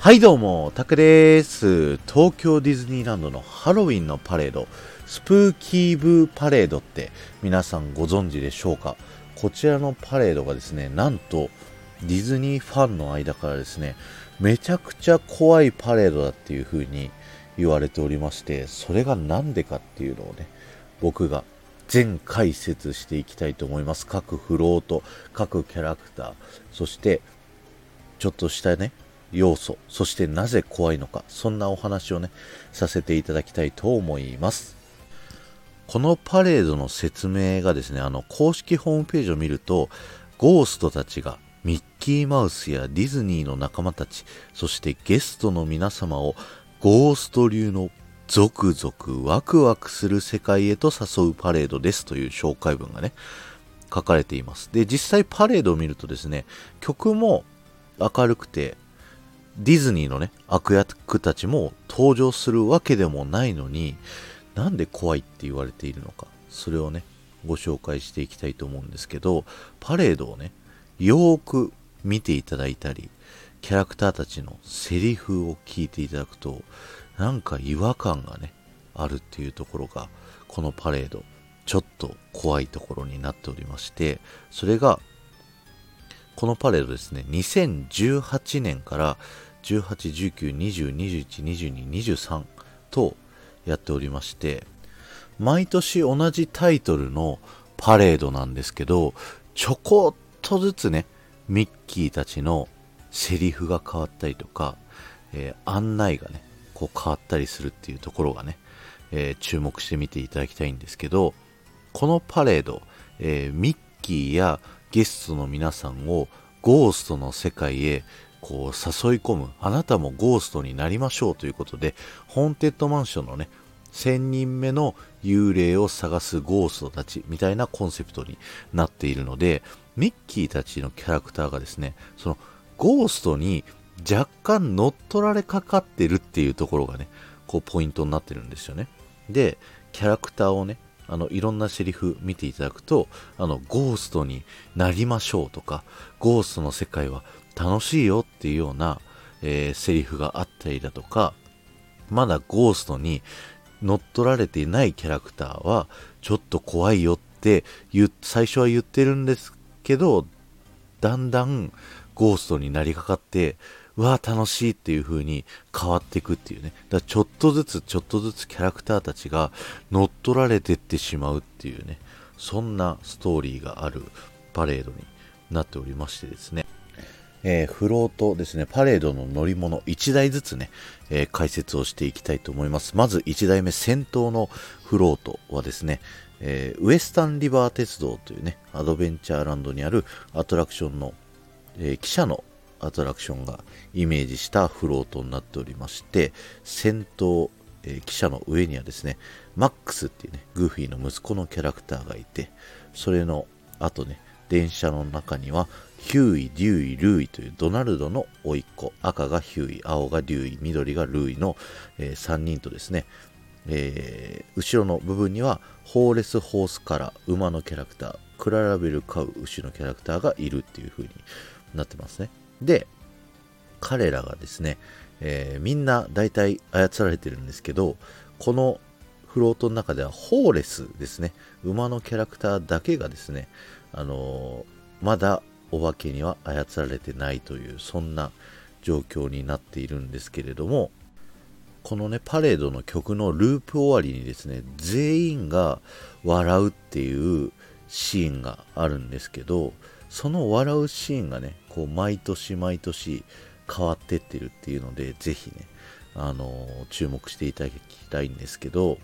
はいどうも、タクです。東京ディズニーランドのハロウィンのパレード、スプーキーブーパレードって皆さんご存知でしょうか？こちらのパレードがですね、なんとディズニーファンの間からですね、めちゃくちゃ怖いパレードだっていう風に言われておりまして、それがなんでかっていうのをね、僕が全解説していきたいと思います。各フロート、各キャラクター、そしてちょっとしたね、要素、そしてなぜ怖いのか、そんなお話をね、させていただきたいと思います。このパレードの説明がですね、あの、公式ホームページを見ると、ゴーストたちがミッキーマウスやディズニーの仲間たち、そしてゲストの皆様をゴースト流のゾクゾクワクワクする世界へと誘うパレードですという紹介文がね、書かれています。で、実際パレードを見るとですね、曲も明るくてディズニーのね、悪役たちも登場するわけでもないのに、なんで怖いって言われているのか、それをね、ご紹介していきたいと思うんですけど、パレードをね、よーく見ていただいたり、キャラクターたちのセリフを聞いていただくと、なんか違和感がね、あるっていうところが、このパレード、ちょっと怖いところになっておりまして、それが、このパレードですね、2018年から18、19、20、21、22、23とやっておりまして、毎年同じタイトルのパレードなんですけど、ちょこっとずつね、ミッキーたちのセリフが変わったりとか、えー、案内がね、こう変わったりするっていうところがね、えー、注目してみていただきたいんですけど、このパレード、えー、ミッキーやゲストの皆さんをゴーストの世界へこう誘い込む、あなたもゴーストになりましょうということで、ホーンテッドマンションのね、1000人目の幽霊を探すゴーストたちみたいなコンセプトになっているので、ミッキーたちのキャラクターがですね、そのゴーストに若干乗っ取られかかってるっていうところがね、こうポイントになってるんですよね。で、キャラクターをね、あの、いろんなセリフ見ていただくと、あの、ゴーストになりましょうとか、ゴーストの世界は楽しいよっていうような、えー、セリフがあったりだとか、まだゴーストに乗っ取られていないキャラクターは、ちょっと怖いよって言、最初は言ってるんですけど、だんだんゴーストになりかかって、うわ楽しいっていう風に変わっていくっていうね。だからちょっとずつちょっとずつキャラクターたちが乗っ取られてってしまうっていうね。そんなストーリーがあるパレードになっておりましてですね。えー、フロートですね、パレードの乗り物1台ずつね、えー、解説をしていきたいと思います。まず1台目、先頭のフロートはですね、えー、ウエスタンリバー鉄道というね、アドベンチャーランドにあるアトラクションの、え汽車のアトラクションがイメージしたフロートになっておりまして、先頭、え汽車の上にはですね、マックスっていうね、グーフィーの息子のキャラクターがいて、それの後ね、電車の中にはヒューイ、デューイ、ルーイというドナルドの甥っ子、赤がヒューイ、青がデューイ、緑がルーイの、えー、3人とですね、えー、後ろの部分にはホーレス・ホースカラー、馬のキャラクター、クララベル・カウ、牛のキャラクターがいるっていう風になってますね。で、彼らがですね、えー、みんな大体操られてるんですけど、このフロートの中ではホーレスですね、馬のキャラクターだけがですね、あのー、まだお化けには操られてないというそんな状況になっているんですけれどもこのねパレードの曲のループ終わりにですね全員が笑うっていうシーンがあるんですけどその笑うシーンがねこう毎年毎年変わってってるっていうのでぜひねあのー、注目していただきたいんですけど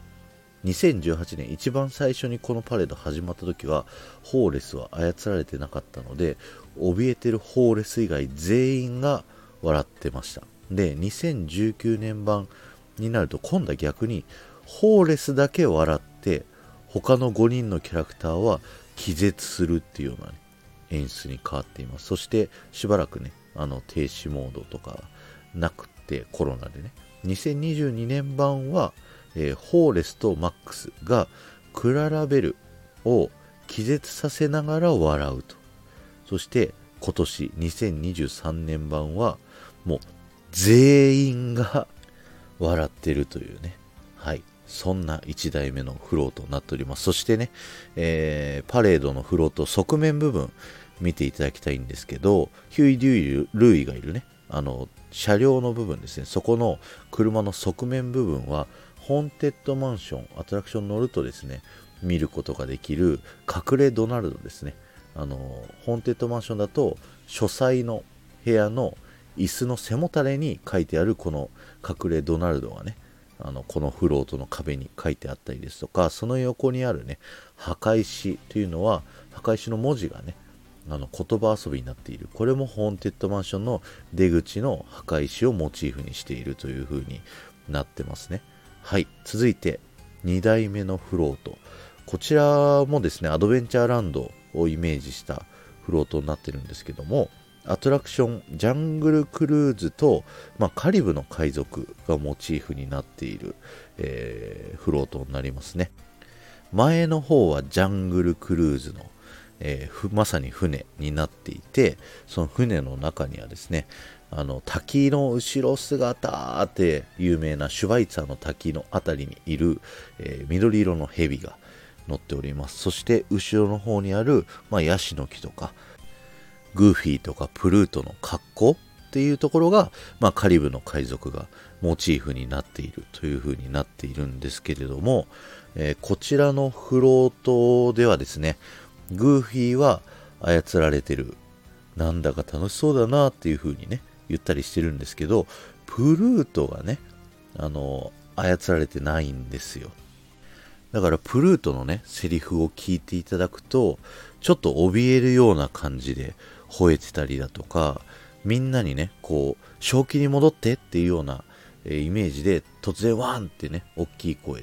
2018年一番最初にこのパレード始まった時はホーレスは操られてなかったので怯えてるホーレス以外全員が笑ってました。で2019年版になると今度は逆にホーレスだけ笑って他の5人のキャラクターは気絶するっていうような、ね、演出に変わっていますそしてしばらくねあの停止モードとかなくてコロナでね2022年版はえー、ホーレスとマックスがクララベルを気絶させながら笑うと。そして今年2023年版はもう全員が笑ってるというね。はい。そんな1台目のフロートになっております。そしてね、えー、パレードのフロート側面部分見ていただきたいんですけど、ヒューイ・デュイ・ルーイがいるね、あの、車両の部分ですね、そこの車の側面部分は、ホーンテッドマンション、アトラクション乗るとですね、見ることができる隠れドナルドですね。あの、ホーンテッドマンションだと、書斎の部屋の椅子の背もたれに書いてあるこの隠れドナルドがね、あのこのフロートの壁に書いてあったりですとか、その横にあるね、墓石というのは、墓石の文字がね、あの言葉遊びになっている。これもホーンテッドマンションの出口の墓石をモチーフにしているという風になってますね。はい。続いて、2代目のフロート。こちらもですね、アドベンチャーランドをイメージしたフロートになってるんですけども、アトラクション、ジャングルクルーズと、まあ、カリブの海賊がモチーフになっている、えー、フロートになりますね。前の方はジャングルクルーズの、えー、まさに船になっていて、その船の中にはですね、あの滝の後ろ姿って有名なシュバイツァーの滝の辺りにいる、えー、緑色の蛇が乗っております。そして後ろの方にある、まあ、ヤシの木とか、グーフィーとかプルートの格好っていうところが、まあ、カリブの海賊がモチーフになっているというふうになっているんですけれども、えー、こちらのフロートではですね、グーフィーは操られてる。なんだか楽しそうだなっていうふうにね、言ったりしてるんですけど、プルートがね、あの、操られてないんですよ。だからプルートのね、セリフを聞いていただくと、ちょっと怯えるような感じで吠えてたりだとか、みんなにね、こう、正気に戻ってっていうような、イメージで、突然ワンってね、大きい声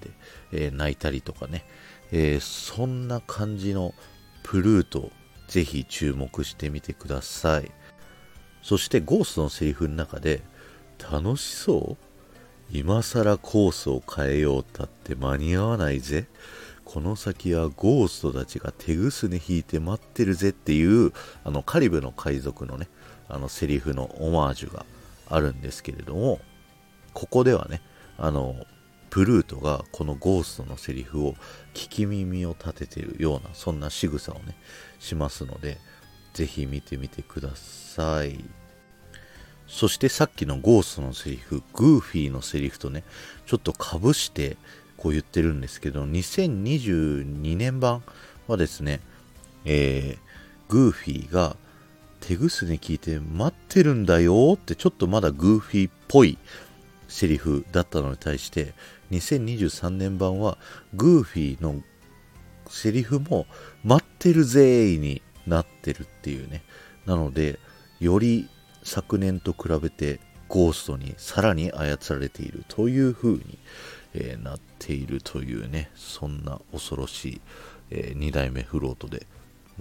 で、泣いたりとかね、そんな感じのプルート、ぜひ注目してみてください。そしてゴーストのセリフの中で、楽しそう？今更コースを変えようったって間に合わないぜ？この先はゴーストたちが手ぐすね引いて待ってるぜっていうあのカリブの海賊のねあのセリフのオマージュがあるんですけれどもここではねあのプルートがこのゴーストのセリフを聞き耳を立ててるようなそんな仕草をねしますのでぜひ見てみてください。そしてさっきのゴーストのセリフグーフィーのセリフとねちょっとかぶしてこう言ってるんですけど、2022年版はですね、えー、グーフィーが手ぐすね聞いて待ってるんだよってちょっとまだグーフィーっぽいセリフだったのに対して、2023年版はグーフィーのセリフも待ってるぜーになってるっていうね。なので、より昨年と比べてゴーストにさらに操られているという風に、えー、なっているというね、そんな恐ろしい、えー、2代目フロートで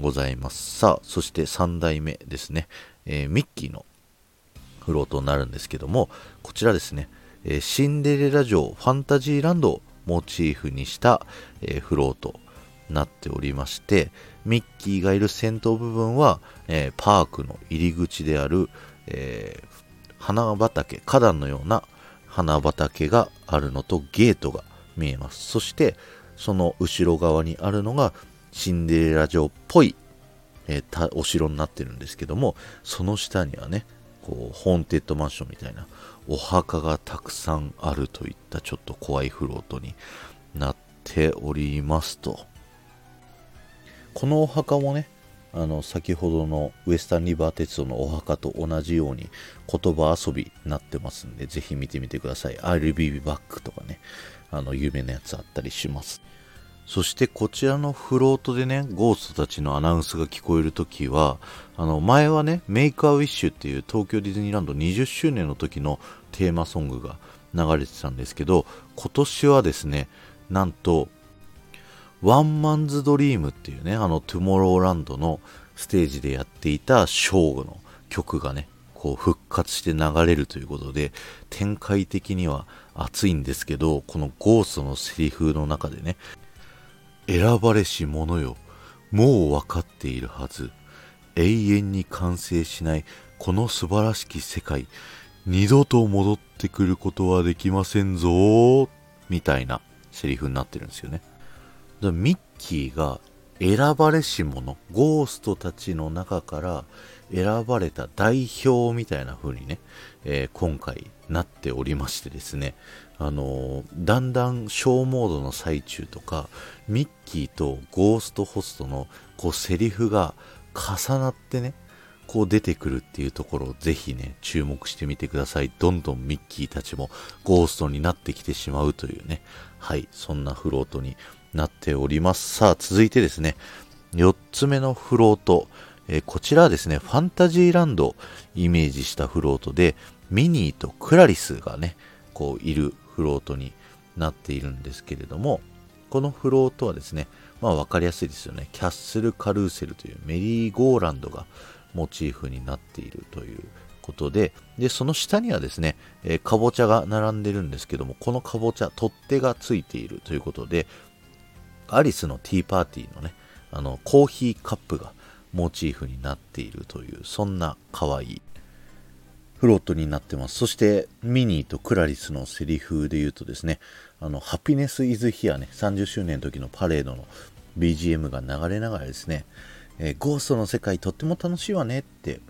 ございます。さあ、そして3代目ですね、えー、ミッキーのフロートになるんですけども、こちらですね、えシンデレラ城ファンタジーランドをモチーフにした、えフロートなっておりまして、ミッキーがいる先頭部分は、えパークの入り口である、え花畑、花壇のような花畑があるのとゲートが見えます。そしてその後ろ側にあるのがシンデレラ城っぽい、えー、お城になってるんですけども、その下にはね、こう、ホーンテッドマンションみたいなお墓がたくさんあるといったちょっと怖いフロートになっておりますと。このお墓もね、あの先ほどのウエスタンリバー鉄道のお墓と同じように言葉遊びになってますんで、ぜひ見てみてください。I'll be back とかね、あの有名なやつあったりします。そしてこちらのフロートでね、ゴーストたちのアナウンスが聞こえるときは、あの前はね、メイクアウィッシュっていう東京ディズニーランド20周年の時のテーマソングが流れてたんですけど、今年はですね、なんとワンマンズドリームっていうね、あの、トゥモローランドのステージでやっていたショーの曲がね、こう復活して流れるということで、展開的には熱いんですけど、このゴーストのセリフの中でね、選ばれし者よ、もう分かっているはず。永遠に完成しないこの素晴らしき世界。二度と戻ってくることはできませんぞみたいなセリフになってるんですよね。ミッキーが選ばれし者、ゴーストたちの中から選ばれた代表みたいな風にね、えー、今回なっておりましてですね、あのー、だんだんショーモードの最中とか、ミッキーとゴーストホストのこうセリフが重なってね、こう出てくるっていうところをぜひね、注目してみてください。どんどんミッキーたちもゴーストになってきてしまうというね、はい、そんなフロートになっております。さあ、続いてですね、4つ目のフロート。えー、こちらはですね、ファンタジーランドをイメージしたフロートで、ミニーとクラリスがね、こういるフロートになっているんですけれども、このフロートはですね、まあ分かりやすいですよね。キャッスルカルーセルというメリーゴーランドがモチーフになっているということで、で、その下にはですね、えー、かぼちゃが並んでるんですけども、このかぼちゃ、取っ手がついているということで、アリスのティーパーティーのね、あの、コーヒーカップがモチーフになっているという、そんな可愛いフロートになってます。そして、ミニーとクラリスのセリフで言うとですね、あの、ハピネス・イズ・ヒアね、30周年の時のパレードの BGM が流れながらですね、えー、ゴーストの世界とっても楽しいわねって、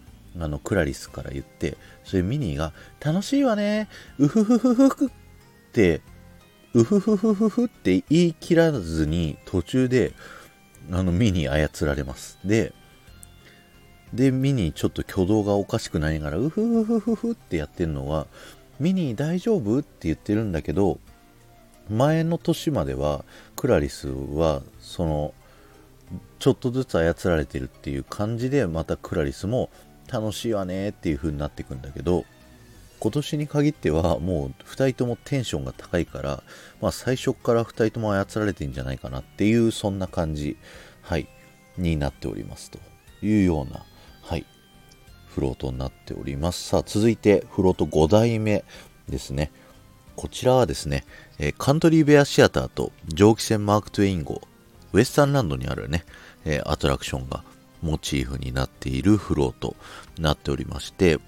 あの、クラリスから言って、それミニーが、楽しいわね、うふふふふふって、うふふふふふって言い切らずに、途中で、あの、ミニー操られます。で、で、ミニちょっと挙動がおかしくなりながら、うふふふふふってやってるのは、ミニ大丈夫？って言ってるんだけど、前の年までは、クラリスは、その、ちょっとずつ操られてるっていう感じで、またクラリスも楽しいわねっていう風になっていくんだけど、今年に限ってはもう2人ともテンションが高いから、まあ最初から2人とも操られてんじゃないかなっていうそんな感じ、はい、になっておりますというような、はい、フロートになっております。さあ続いてフロート5代目ですね。こちらはですね、えカントリーベアシアターと蒸気船マーク・トゥエイン号ウエスタンランドにあるね、え、アトラクションがモチーフになっているフロートになっておりまして、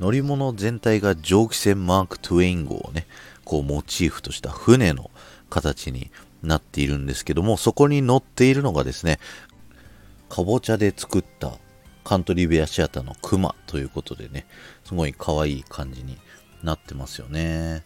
乗り物全体が蒸気船マーク・トゥエイン号をね、こうモチーフとした船の形になっているんですけども、そこに乗っているのがですね、かぼちゃで作ったカントリーベアシアターのクマということでね、すごい可愛い感じになってますよね。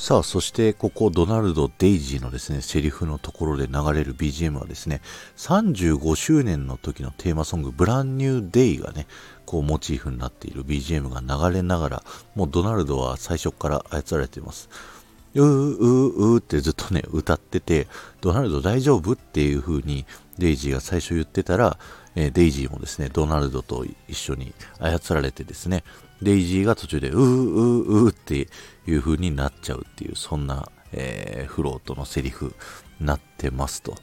さあ、そしてここドナルド・デイジーのですね、セリフのところで流れる BGM はですね、35周年の時のテーマソング、ブランニュー・デイがね、こうモチーフになっている BGM が流れながら、もうドナルドは最初から操られています。うーうーうーってずっとね、歌ってて、ドナルド大丈夫っていう風にデイジーが最初言ってたら、えー、デイジーもですね、ドナルドと一緒に操られてですね、デイジーが途中でうーうーうーっていう風になっちゃうっていう、そんな、えー、フロートのセリフになってますと。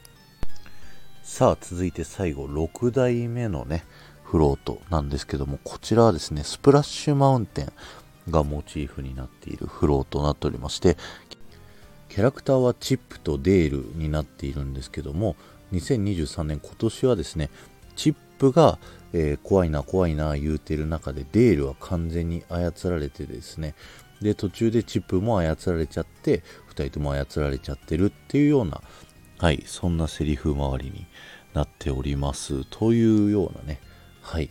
さあ、続いて最後、6台目のね、フロートなんですけども、こちらはですね、スプラッシュマウンテンがモチーフになっているフロートとなっておりまして、キャラクターはチップとデールになっているんですけども、2023年今年はですね、チップが、えー、怖いな怖いな言うてる中でデールは完全に操られてですね。で途中でチップも操られちゃって2人とも操られちゃってるっていうようなはいそんなセリフ周りになっております。というようなねはい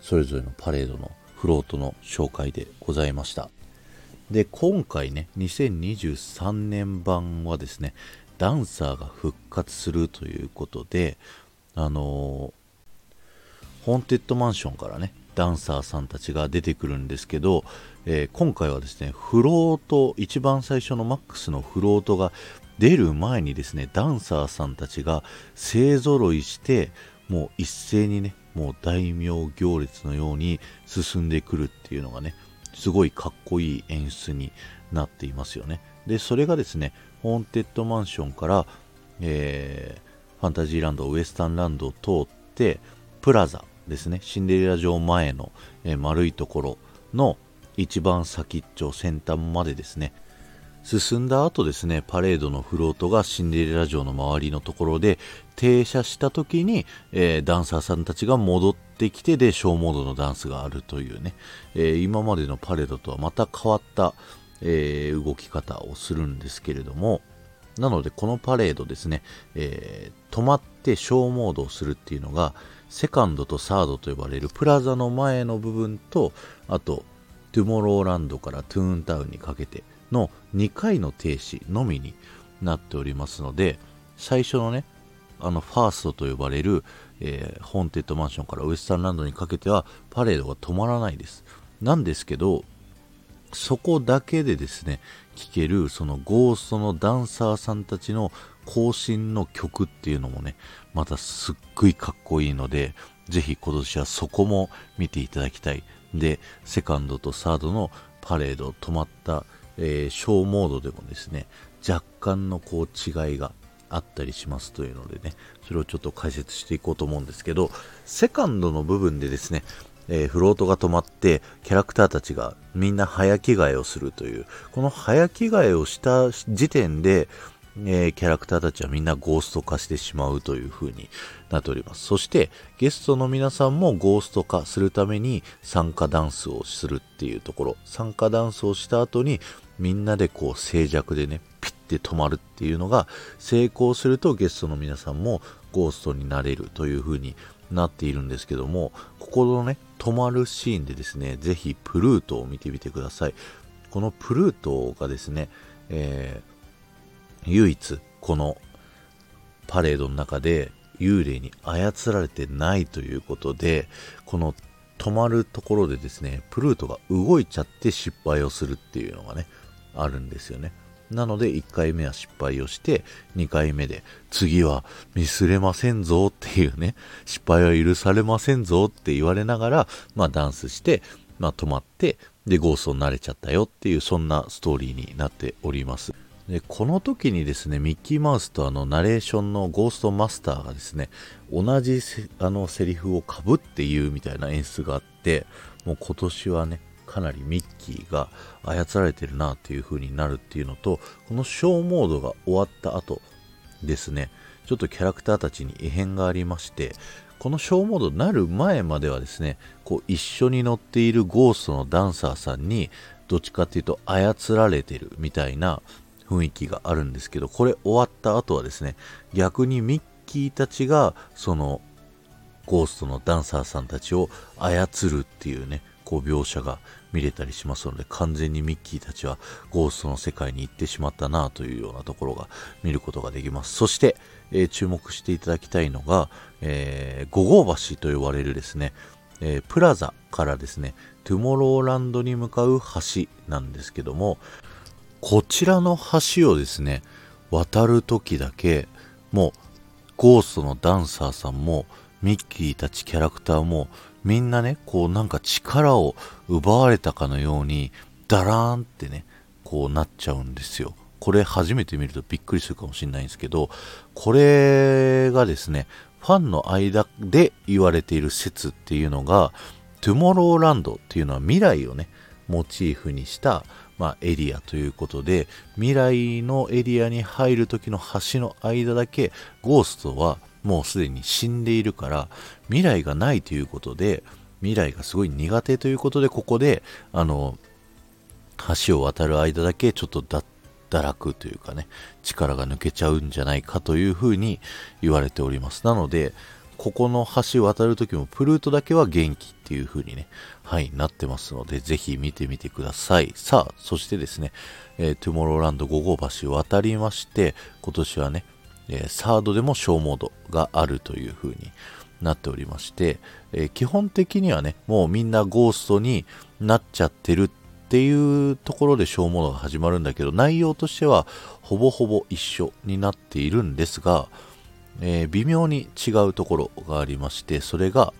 それぞれのパレードのフロートの紹介でございました。で今回ね2023年版はですねダンサーが復活するということであのホーンテッドマンションからね、ダンサーさんたちが出てくるんですけど、えー、今回はですね、フロート、一番最初のマックスのフロートが出る前にですね、ダンサーさんたちが勢ぞろいして、もう一斉にね、もう大名行列のように進んでくるっていうのがね、すごいかっこいい演出になっていますよね。で、それがですね、ホーンテッドマンションから、えー、ファンタジーランド、ウエスタンランドを通って、プラザ、ですね、シンデレラ城前の、え、丸いところの一番先っちょ先端までですね、進んだ後ですね、パレードのフロートがシンデレラ城の周りのところで停車した時に、えー、ダンサーさんたちが戻ってきてで、ショーモードのダンスがあるというね、えー、今までのパレードとはまた変わった、えー、動き方をするんですけれども、なのでこのパレードですね、え止まってショーモードをするっていうのが、セカンドとサードと呼ばれるプラザの前の部分と、あと、トゥモローランドからトゥーンタウンにかけて、の2回の停止のみになっておりますので、最初のね、あのファーストと呼ばれる、えー、ホーンテッドマンションからウエスタンランドにかけてはパレードが止まらないです。なんですけど、そこだけでですね、聴けるそのゴーストのダンサーさんたちの更新の曲っていうのもね、またすっごいかっこいいので、ぜひ今年はそこも見ていただきたい。で、セカンドとサードのパレード止まったえー、ショーモードでもですね、若干のこう違いがあったりしますというのでね、それをちょっと解説していこうと思うんですけど、セカンドの部分でですね、えー、フロートが止まって、キャラクターたちがみんな早着替えをするという、この早着替えをした時点で、えー、キャラクターたちはみんなゴースト化してしまうという風になっております。そしてゲストの皆さんもゴースト化するために参加ダンスをするっていうところ、参加ダンスをした後にみんなでこう静寂でね、ピッて止まるっていうのが成功するとゲストの皆さんもゴーストになれるという風になっているんですけども、ここのね、止まるシーンでですね、ぜひプルートを見てみてください。このプルートがですね、えー、唯一このパレードの中で幽霊に操られてないということで、この止まるところでですね、プルートが動いちゃって失敗をするっていうのがね、あるんですよね。なので1回目は失敗をして2回目で次はミスれませんぞっていうね失敗は許されませんぞって言われながらまあダンスしてまあ止まってでゴーストになれちゃったよっていうそんなストーリーになっておりますでこの時にですねミッキーマウスとあのナレーションのゴーストマスターがですね同じあのセリフをかぶって言うみたいな演出があってもう今年はねかなりミッキーが操られてるなっていう風になるっていうのと、このショーモードが終わった後ですね、ちょっとキャラクターたちに異変がありまして、このショーモードになる前まではですね、こう一緒に乗っているゴーストのダンサーさんに、どっちかっていうと操られてるみたいな雰囲気があるんですけど、これ終わった後はですね、逆にミッキーたちが、その、ゴーストのダンサーさんたちを操るっていうね、こう描写が見れたりしますので、完全にミッキーたちはゴーストの世界に行ってしまったなというようなところが見ることができます。そして、えー、注目していただきたいのが、えー、五号橋と呼ばれるですね、えー、プラザからですね、トゥモローランドに向かう橋なんですけども、こちらの橋をですね、渡るときだけ、もう、ゴーストのダンサーさんも、ミッキーたちキャラクターもみんなね、こうなんか力を奪われたかのように、ダラーンってね、こうなっちゃうんですよ。これ初めて見るとびっくりするかもしれないんですけど、これがですね、ファンの間で言われている説っていうのが、トゥモローランドっていうのは未来をね、モチーフにした、まあ、エリアということで、未来のエリアに入る時の橋の間だけ、ゴーストはもうすでに死んでいるから、未来がないということで、未来がすごい苦手ということで、ここで、あの、橋を渡る間だけちょっと脱落というかね、力が抜けちゃうんじゃないかというふうに言われております。なので、ここの橋渡るときもプルートだけは元気っていう風にね、はい、なってますので、ぜひ見てみてください。さあ、そしてですね、えー、トゥモローランド5号橋渡りまして、今年はね、えー、サードでも小モードがあるという風になっておりまして、えー、基本的にはね、もうみんなゴーストになっちゃってるっていうところで小モードが始まるんだけど、内容としてはほぼほぼ一緒になっているんですが、えー、微妙に違うところがありまして、それが、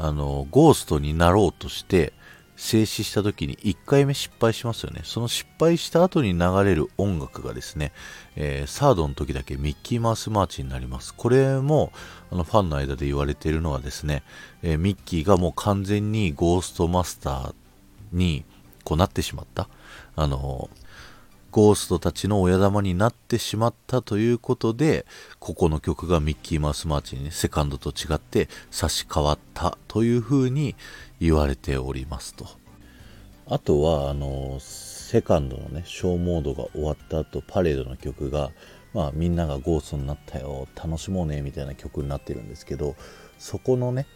あの、ゴーストになろうとして、静止した時に1回目失敗しますよね。その失敗した後に流れる音楽がですね、えー、サードの時だけミッキーマウスマーチになります。これもあのファンの間で言われているのはですね、えー、ミッキーがもう完全にゴーストマスターにこうなってしまった。あのゴーストたちの親玉になってしまったということで、ここの曲がミッキーマウスマーチにね、セカンドと違って差し替わったというふうに言われておりますと。あとは、あの、セカンドのね、ショーモードが終わった後、パレードの曲が、まあみんながゴーストになったよ、楽しもうね、みたいな曲になってるんですけど、そこのね、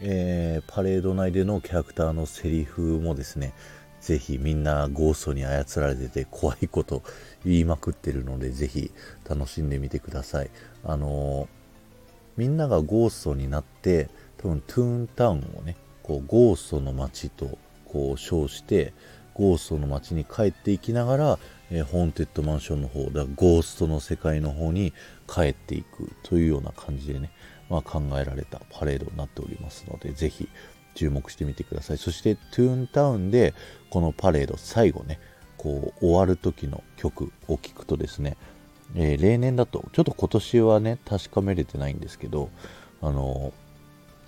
えー、パレード内でのキャラクターのセリフもですね、ぜひみんなゴーストに操られてて怖いこと言いまくってるので、ぜひ楽しんでみてください。あのー、みんながゴーストになって、多分トゥーンタウンをね、こうゴーストの街とこう称して、ゴーストの街に帰っていきながら、えー、ホーンテッドマンションの方、だゴーストの世界の方に帰っていくというような感じでね、まあ、考えられたパレードになっておりますので、ぜひ注目してみてください。そして、トゥーンタウンで、このパレード、最後ね、こう、終わる時の曲を聴くとですね、えー、例年だと、ちょっと今年はね、確かめれてないんですけど、あの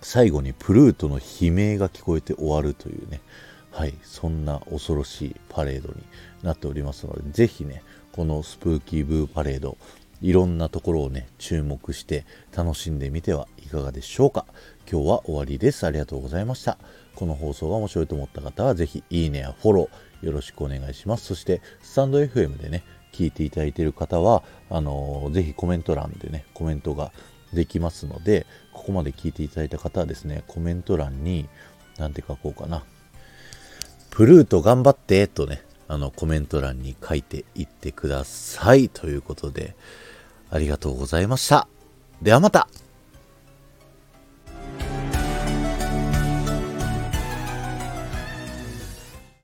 最後にプルートの悲鳴が聞こえて終わるというね、はい、そんな恐ろしいパレードになっておりますので、ぜひね、このスプーキーブーパレード、いろんなところをね、注目して楽しんでみてはいかがでしょうか。今日は終わりです。ありがとうございました。この放送が面白いと思った方は、ぜひいいねやフォローよろしくお願いします。そして、スタンド FM でね、聞いていただいている方は、あのー、ぜひコメント欄でね、コメントができますので、ここまで聞いていただいた方はですね、コメント欄に、なんて書こうかな。プルート頑張ってとね、あのコメント欄に書いていってください。ということで、ありがとうございました。ではまた